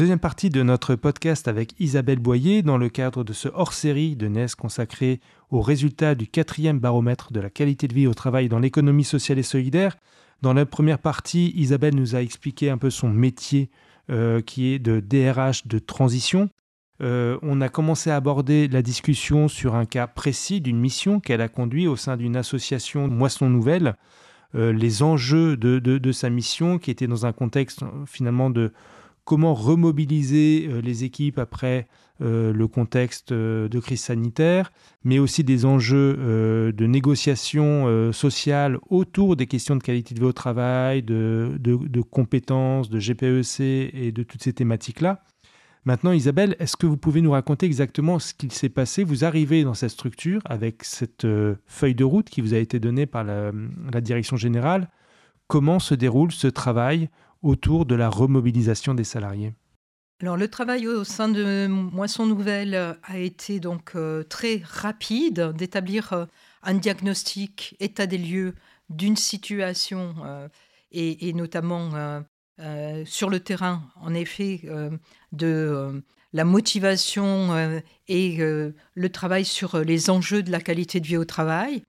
Deuxième partie de notre podcast avec Isabelle Boyer dans le cadre de ce hors-série de NES consacré aux résultats du quatrième baromètre de la qualité de vie au travail dans l'économie sociale et solidaire. Dans la première partie, Isabelle nous a expliqué un peu son métier euh, qui est de DRH de transition. Euh, on a commencé à aborder la discussion sur un cas précis d'une mission qu'elle a conduit au sein d'une association Moisson Nouvelle. Euh, les enjeux de, de, sa mission qui était dans un contexte finalement de comment remobiliser euh, les équipes après euh, le contexte euh, de crise sanitaire, mais aussi des enjeux de négociation sociale autour des questions de qualité de vie au travail, de, compétences, de GPEC et de toutes ces thématiques-là. Maintenant, Isabelle, est-ce que vous pouvez nous raconter exactement ce qu'il s'est passé? Vous arrivez dans cette structure avec cette feuille de route qui vous a été donnée par la direction générale. Comment se déroule ce travail autour de la remobilisation des salariés alors le travail au sein de Moisson Nouvelle a été donc euh, très rapide d'établir euh, un diagnostic état des lieux d'une situation euh, et, notamment sur le terrain en effet de la motivation et le travail sur les enjeux de la qualité de vie au travail.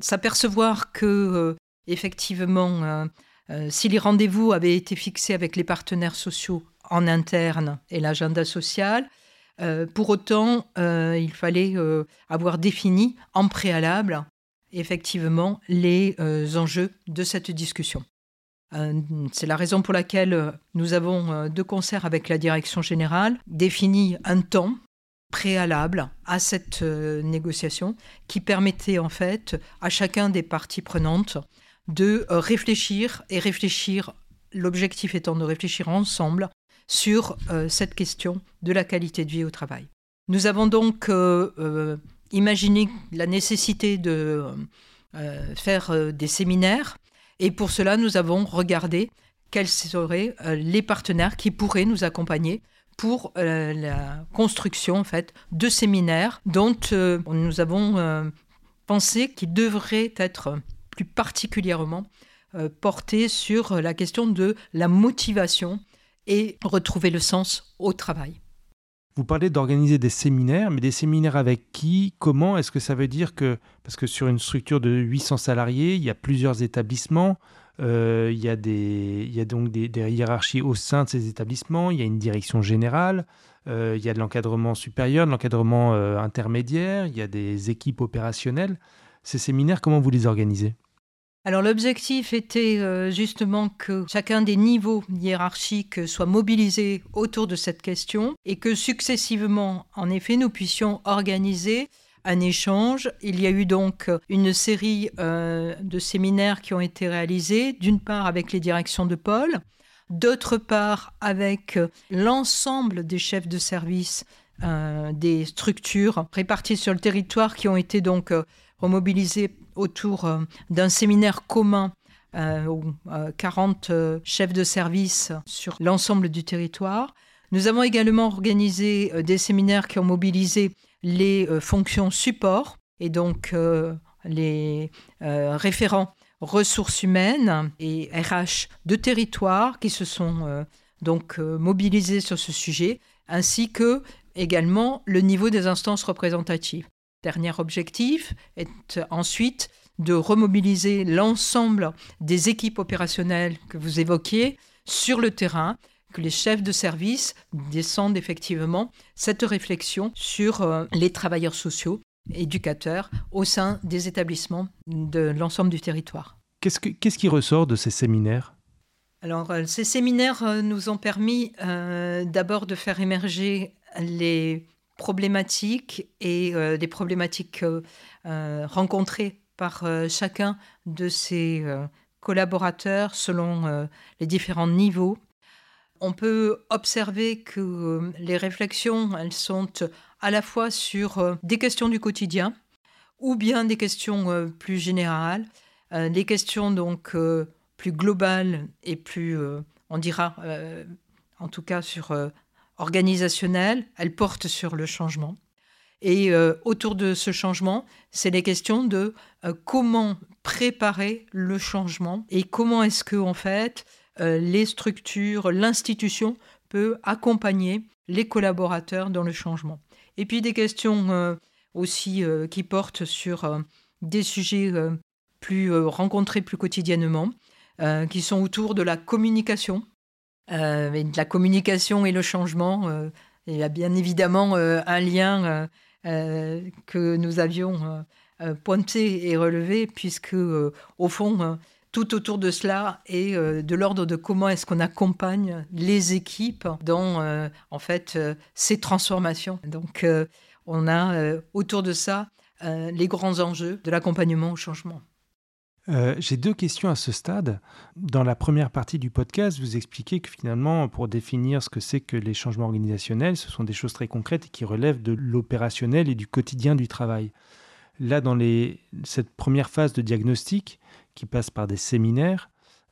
S'apercevoir que effectivement euh, si les rendez-vous avaient été fixés avec les partenaires sociaux en interne et l'agenda social, euh, pour autant, euh, il fallait avoir défini en préalable effectivement les enjeux de cette discussion. C'est la raison pour laquelle nous avons, de concert avec la direction générale, défini un temps préalable à cette négociation qui permettait en fait à chacun des parties prenantes de euh, réfléchir et réfléchir, l'objectif étant de réfléchir ensemble sur euh, cette question de la qualité de vie au travail. Nous avons donc euh, imaginé la nécessité de faire des séminaires et pour cela nous avons regardé quels seraient les partenaires qui pourraient nous accompagner pour la construction en fait de séminaires dont nous avons pensé qu'ils devraient être plus particulièrement euh, porté sur la question de la motivation et retrouver le sens au travail. Vous parlez d'organiser des séminaires, mais des séminaires avec qui Comment Est-ce que ça veut dire que, parce que sur une structure de 800 salariés, il y a plusieurs établissements, euh, il, y a des, il y a donc des, hiérarchies au sein de ces établissements, il y a une direction générale, euh, il y a de l'encadrement supérieur, de l'encadrement intermédiaire, il y a des équipes opérationnelles. Ces séminaires, comment vous les organisez? Alors l'objectif était euh, justement que chacun des niveaux hiérarchiques soit mobilisé autour de cette question et que successivement, en effet, nous puissions organiser un échange. Il y a eu donc une série euh, de séminaires qui ont été réalisés, d'une part avec les directions de pôle, d'autre part avec l'ensemble des chefs de service euh, des structures réparties sur le territoire qui ont été donc remobilisés autour euh, d'un séminaire commun euh, aux 40 euh, chefs de service sur l'ensemble du territoire. Nous avons également organisé des séminaires qui ont mobilisé les fonctions support et donc les référents ressources humaines et RH de territoire qui se sont donc mobilisés sur ce sujet, ainsi que également le niveau des instances représentatives. Dernier objectif est ensuite de remobiliser l'ensemble des équipes opérationnelles que vous évoquiez sur le terrain, que les chefs de service descendent effectivement cette réflexion sur euh, les travailleurs sociaux, éducateurs au sein des établissements de l'ensemble du territoire. Qu'est-ce, qui ressort de ces séminaires? Alors, euh, ces séminaires euh, nous ont permis d'abord de faire émerger les problématiques et euh, des problématiques euh, euh, rencontrées par chacun de ces collaborateurs selon les différents niveaux. On peut observer que les réflexions, elles sont à la fois sur des questions du quotidien ou bien des questions plus générales, des questions donc plus globales et plus, on dira, en tout cas sur organisationnelles. Elles portent sur le changement. Et autour de ce changement, c'est les questions de comment préparer le changement et comment est-ce que en fait euh, les structures, l'institution peut accompagner les collaborateurs dans le changement. Et puis des questions euh, aussi euh, qui portent sur des sujets plus rencontrés plus quotidiennement, qui sont autour de la communication. De la communication et le changement, il y a bien évidemment un lien que nous avions euh, pointé et relevé, puisque euh, au fond, euh, tout autour de cela est de l'ordre de comment est-ce qu'on accompagne les équipes dans en fait ces transformations. Donc on a autour de ça les grands enjeux de l'accompagnement au changement. J'ai deux questions à ce stade. Dans la première partie du podcast, vous expliquez que finalement, pour définir ce que c'est que les changements organisationnels, ce sont des choses très concrètes et qui relèvent de l'opérationnel et du quotidien du travail. Là, dans cette première phase de diagnostic, qui passe par des séminaires,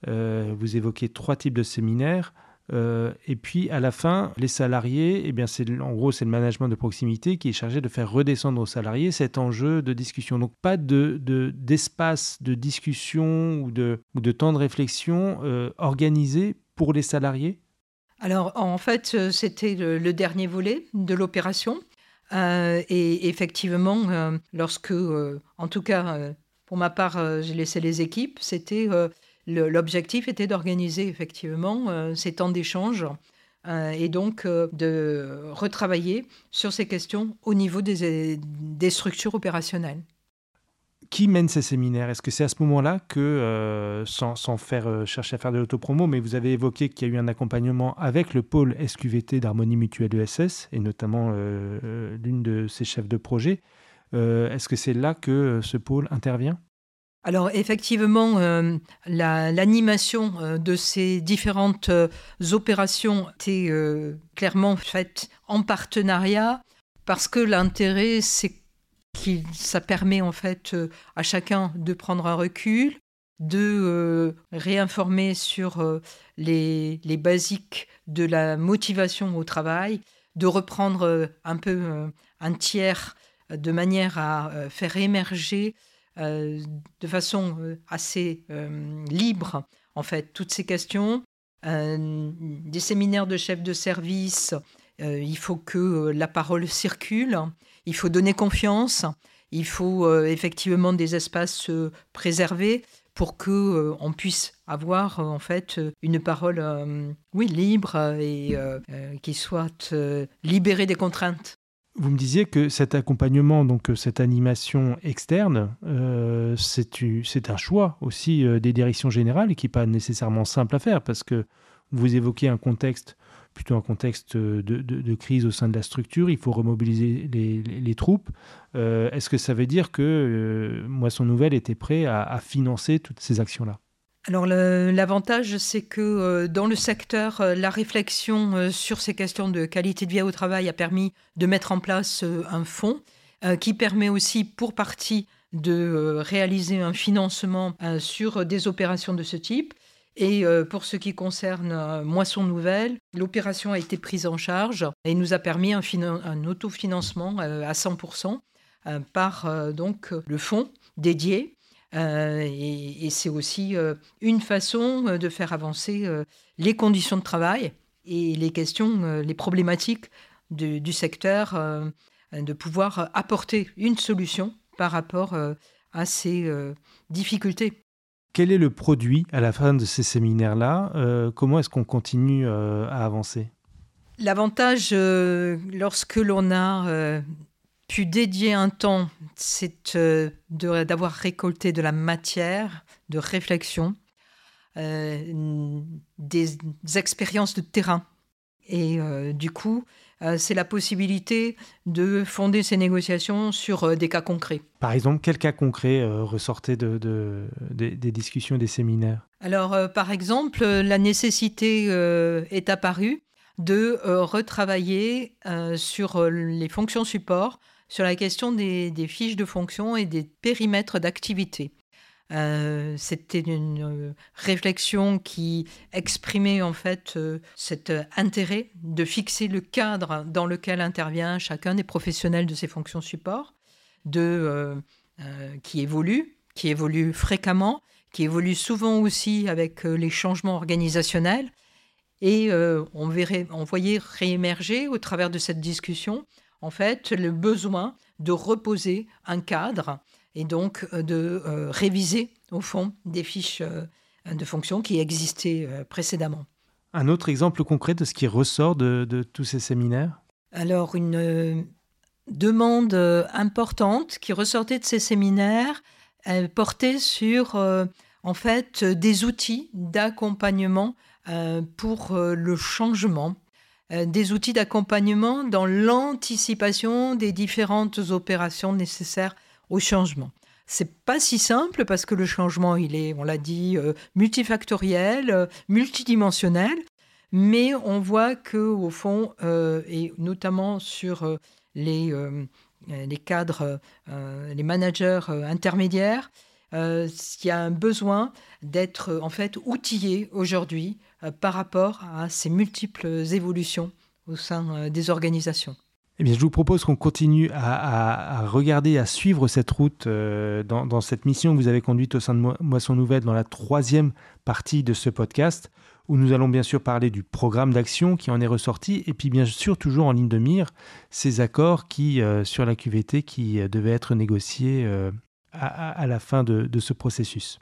euh, vous évoquez trois types de séminaires. Euh, et puis à la fin, les salariés, eh bien c'est en gros c'est le management de proximité qui est chargé de faire redescendre aux salariés cet enjeu de discussion. Donc pas de d'espace de, discussion ou de, ou de temps de réflexion euh, organisé pour les salariés? Alors en fait c'était le, dernier volet de l'opération. Euh, et effectivement, euh, lorsque, euh, en tout cas, pour ma part, j'ai laissé les équipes, c'était l'objectif était d'organiser effectivement ces temps d'échange et donc de retravailler sur ces questions au niveau des structures opérationnelles qui mène ces séminaires? Est-ce que c'est à ce moment-là que, euh, sans, faire euh, chercher à faire de l'autopromo, mais vous avez évoqué qu'il y a eu un accompagnement avec le pôle SQVT d'Harmonie Mutuelle ESS, et notamment euh, l'une de ses chefs de projet. Est-ce que c'est là que ce pôle intervient? Alors effectivement, l'animation de ces différentes opérations était clairement faite en partenariat parce que l'intérêt, c'est ça permet en fait euh, à chacun de prendre un recul, de euh, réinformer sur euh, les, les, basiques de la motivation au travail, de reprendre un peu un tiers de manière à faire émerger de façon assez libre en fait toutes ces questions. des séminaires de chefs de service, il faut que la parole circule. Il faut donner confiance, il faut euh, effectivement des espaces euh, préservés pour que euh, on puisse avoir en fait une parole oui libre et qui soit libérée des contraintes. Vous me disiez que cet accompagnement, donc cette animation externe, c'est un choix aussi des directions générales qui n'est pas nécessairement simple à faire parce que vous évoquez un contexte plutôt un contexte de, crise au sein de la structure, il faut remobiliser les, troupes. Euh, est-ce que ça veut dire que euh, Moisson Nouvelle était prêt à, financer toutes ces actions-là? Alors l'avantage, c'est que euh, dans le secteur, la réflexion sur ces questions de qualité de vie au travail a permis de mettre en place un fonds qui permet aussi pour partie de réaliser un financement sur des opérations de ce type. Et euh, pour ce qui concerne euh, Moisson Nouvelle, l'opération a été prise en charge et nous a permis un, un autofinancement euh, à 100% par donc le fonds dédié. Et, c'est aussi une façon de faire avancer les conditions de travail et les questions, les problématiques du secteur, de pouvoir apporter une solution par rapport à ces difficultés. Quel est le produit à la fin de ces séminaires-là euh, Comment est-ce qu'on continue euh, à avancer? L'avantage, euh, lorsque l'on a pu dédier un temps, c'est d'avoir récolté de la matière de réflexion, des expériences de terrain. Et du coup, euh, c'est la possibilité de fonder ces négociations sur euh, des cas concrets. Par exemple, quel cas concret euh, ressortait de, des discussions, des séminaires? Alors, par exemple, la nécessité est apparue de retravailler sur les fonctions support, sur la question des, fiches de fonction et des périmètres d'activité. C'était une réflexion qui exprimait en fait cet intérêt de fixer le cadre dans lequel intervient chacun des professionnels de ces fonctions support, de, qui évolue, qui évolue fréquemment, qui évolue souvent aussi avec euh, les changements organisationnels. Et euh, on voyait réémerger au travers de cette discussion, en fait, le besoin de reposer un cadre et donc euh, de réviser, au fond, des fiches de fonction qui existaient précédemment. Un autre exemple concret de ce qui ressort de, de tous ces séminaires? Alors, une demande importante qui ressortait de ces séminaires, portait sur en fait des outils d'accompagnement euh, pour euh, le changement, euh, des outils d'accompagnement dans l'anticipation des différentes opérations nécessaires au changement. C'est pas si simple parce que le changement, il est, on l'a dit, multifactoriel, multidimensionnel, mais on voit que au fond, et notamment sur les, les cadres, les managers intermédiaires, euh, il y a un besoin d'être en fait outillé aujourd'hui euh, par rapport à ces multiples évolutions au sein euh, des organisations. Eh bien, je vous propose qu'on continue à, regarder, à suivre cette route dans, cette mission que vous avez conduite au sein de Moisson Nouvelle dans la troisième partie de ce podcast, où nous allons bien sûr parler du programme d'action qui en est ressorti, et puis bien sûr toujours en ligne de mire ces accords qui, sur la QVT qui devaient être négociés à, la fin de ce processus.